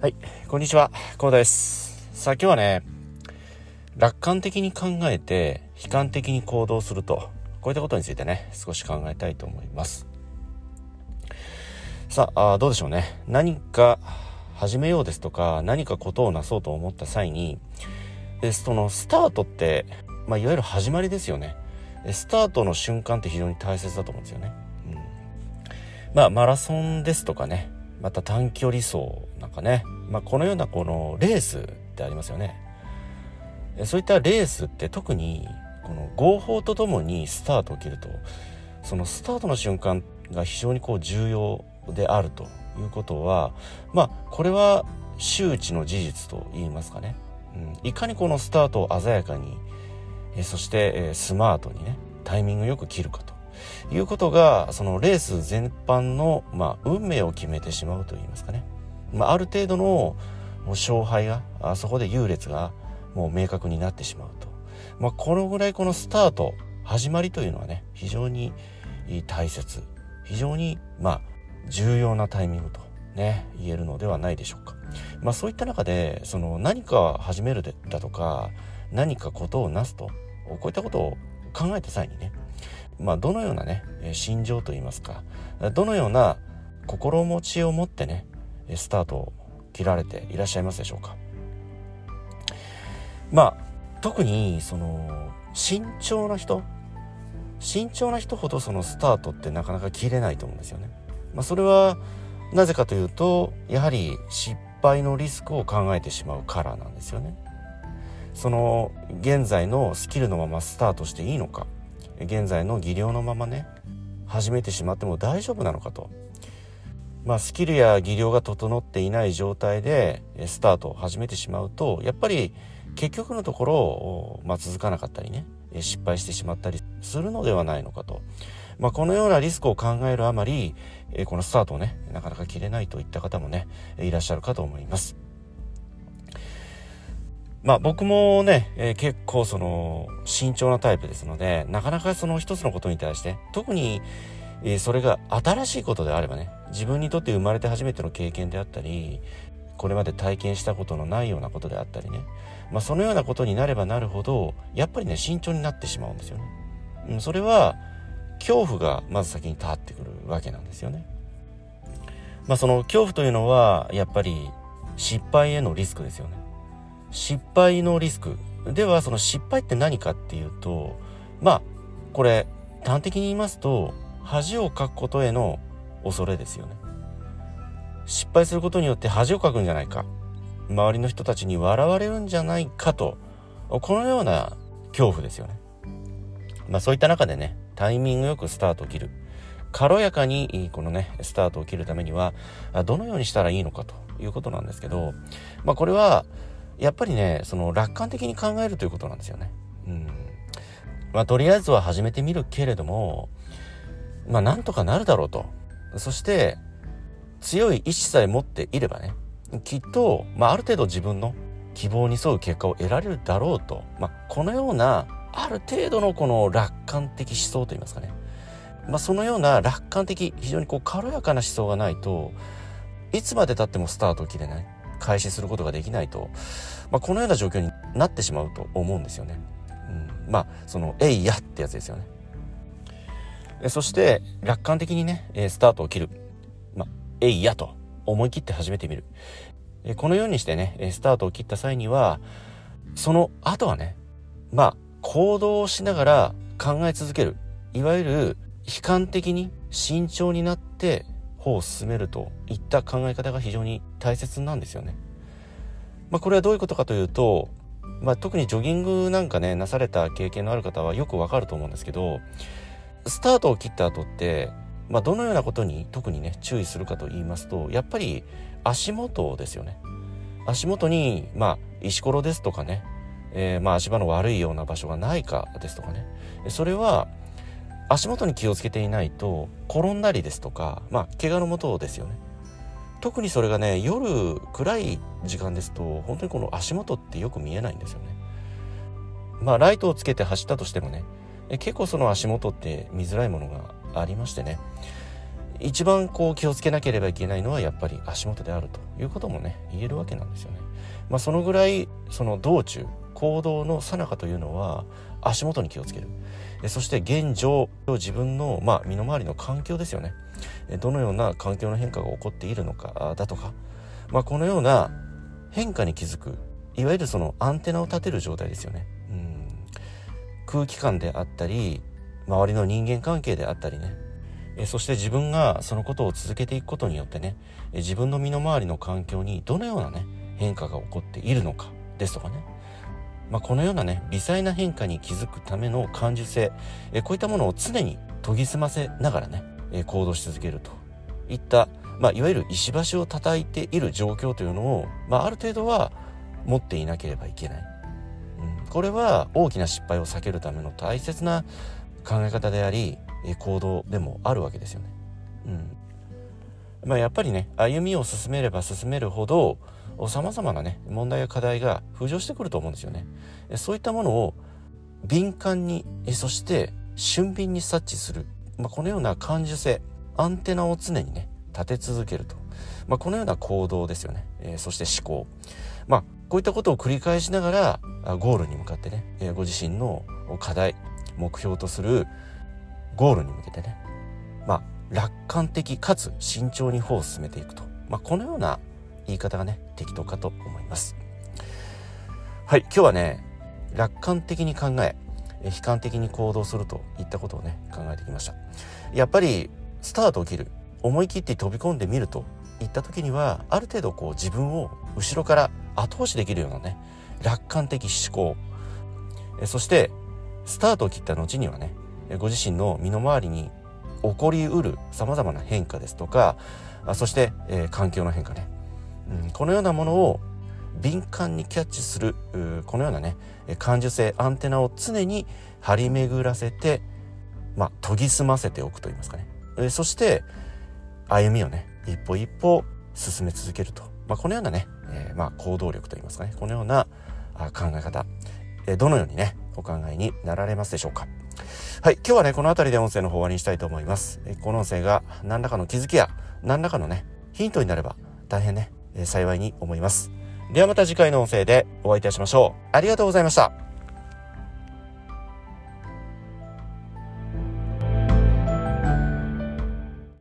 はい、こんにちは、こうです。さあ今日はね、楽観的に考えて悲観的に行動すると、こういったことについてね、少し考えたいと思います。さあ、どうでしょうね。何か始めようですとか、何かことをなそうと思った際に、そのスタートって、まあ、いわゆる始まりですよね。スタートの瞬間って非常に大切だと思うんですよね。まあ、マラソンですとかね、また短距離走なんかね、まあ、このようなこのレースってありますよね。そういったレースって特にこの合法とともにスタートを切るとそのスタートの瞬間が非常にこう重要であるということはまあこれは周知の事実と言いますかね、うん、いかにこのスタートを鮮やかにえそしてえスマートにねタイミングよく切るかと。いうことがそのレース全般の、まあ、運命を決めてしまうと言いますかね、まあ、ある程度の勝敗があそこで優劣がもう明確になってしまうと、まあ、このぐらいこのスタート始まりというのはね非常に大切。非常にまあ重要なタイミングとね言えるのではないでしょうか。まあ、そういった中でその何か始めるだとか何かことをなすとこういったことを考えた際にね、まあ、どのようなね心情といいますかどのような心持ちを持ってねスタートを切られていらっしゃいますでしょうか。まあ特にその慎重な人慎重な人ほどそのスタートってなかなか切れないと思うんですよね。まあ、それはなぜかというとやはり失敗のリスクを考えてしまうからなんですよね。その現在のスキルのままスタートしていいのか現在の技量のままね始めてしまっても大丈夫なのかと。まあ、スキルや技量が整っていない状態でスタートを始めてしまうとやっぱり結局のところ、まあ、続かなかったりね失敗してしまったりするのではないのかと。まあ、このようなリスクを考えるあまり、このスタートをね、なかなか切れないといった方もね、いらっしゃるかと思います。まあ僕もね、えー、結構その慎重なタイプですので、なかなかその一つのことに対して、特に、えー、それが新しいことであればね、自分にとって生まれて初めての経験であったり、これまで体験したことのないようなことであったりね、まあそのようなことになればなるほど、やっぱりね、慎重になってしまうんですよね。うん、それは、恐怖がまず先に立ってくるわけなんですよね。まあその恐怖というのはやっぱり失敗へのリスクですよね。失敗のリスク。ではその失敗って何かっていうとまあこれ端的に言いますと恥をかくことへの恐れですよね。失敗することによって恥をかくんじゃないか周りの人たちに笑われるんじゃないかとこのような恐怖ですよね。まあそういった中でねタイミングよくスタートを切る軽やかにこのねスタートを切るためにはどのようにしたらいいのかということなんですけど、まあ、これはやっぱりねその楽観的に考えるということなんですよね。うん。まあ、とりあえずは始めてみるけれどもまあなんとかなるだろうと。そして強い意志さえ持っていればねきっと、まあ、ある程度自分の希望に沿う結果を得られるだろうと、まあ、このようなある程度のこの楽観的思想といいますかね、まあ、そのような楽観的非常にこう軽やかな思想がないといつまでたってもスタートを切れない。開始することができないと、まあ、このような状況になってしまうと思うんですよね。うん、まあその「えいや」ってやつですよね。そして楽観的にねスタートを切る「まあ、えいや」と思い切って始めてみる。このようにしてねスタートを切った際にはその後はねまあ行動をしながら考え続ける。いわゆる悲観的に慎重になって歩を進めるといった考え方が非常に大切なんですよね。まあ、これはどういうことかというと、まあ、特にジョギングなんかねなされた経験のある方はよくわかると思うんですけどスタートを切った後って、まあ、どのようなことに特にね注意するかと言いますとやっぱり足元ですよね。足元に、まあ、石ころですとかねえー、まあ足場の悪いような場所がないかですとかねそれは足元に気をつけていないと転んだりですとかまあ怪我のもとですよね。特にそれがね夜暗い時間ですと本当にこの足元ってよく見えないんですよね。まあライトをつけて走ったとしてもね結構その足元って見づらいものがありましてね。一番こう気をつけなければいけないのはやっぱり足元であるということもね言えるわけなんですよね。まあ、そのぐらいその道中行動の最中というのは足元に気をつける。そして現状自分の、まあ、身の回りの環境ですよね。どのような環境の変化が起こっているのかだとか、まあ、このような変化に気づく。いわゆるそのアンテナを立てる状態ですよね。うん。空気感であったり周りの人間関係であったりね。そして自分がそのことを続けていくことによってね。自分の身の回りの環境にどのようなね変化が起こっているのかですとかね、まあ、このようなね微細な変化に気づくための感受性えこういったものを常に研ぎ澄ませながらねえ行動し続けると。いった、まあ、いわゆる石橋を叩いている状況というのを、まあ、ある程度は持っていなければいけない、うん、これは大きな失敗を避けるための大切な考え方でありえ行動でもあるわけですよね。うん。まあ、やっぱりね歩みを進めれば進めるほどさまざまなね問題や課題が浮上してくると思うんですよね。そういったものを敏感にそして俊敏に察知する、まあ、このような感受性アンテナを常にね立て続けると、まあ、このような行動ですよね、えー、そして思考、まあ、こういったことを繰り返しながらゴールに向かってね、え、ご自身の課題目標とするゴールに向けてね、まあ、楽観的かつ慎重に歩を進めていくと、まあ、このような言い方がね適当かと思います。はい今日はね楽観的に考え悲観的に行動するといったことをね考えてきました。やっぱりスタートを切る思い切って飛び込んでみるといった時にはある程度こう自分を後ろから後押しできるようなね楽観的思考そしてスタートを切った後にはねご自身の身の回りに起こりうるさまざまな変化ですとかそして、え、環境の変化ね、うん、このようなものを敏感にキャッチするこのようなね感受性アンテナを常に張り巡らせて、まあ、研ぎ澄ませておくといいますかね、え、そして歩みをね一歩一歩進め続けると、まあ、このようなね、えー、まあ、行動力といいますかねこのような考え方、え、どのようにねお考えになられますでしょうかはい。今日はね、この辺りで音声の方終わりにしたいと思います。この音声が何らかの気づきや何らかのね、ヒントになれば大変ね、幸いに思います。ではまた次回の音声でお会いいたしましょう。ありがとうございました。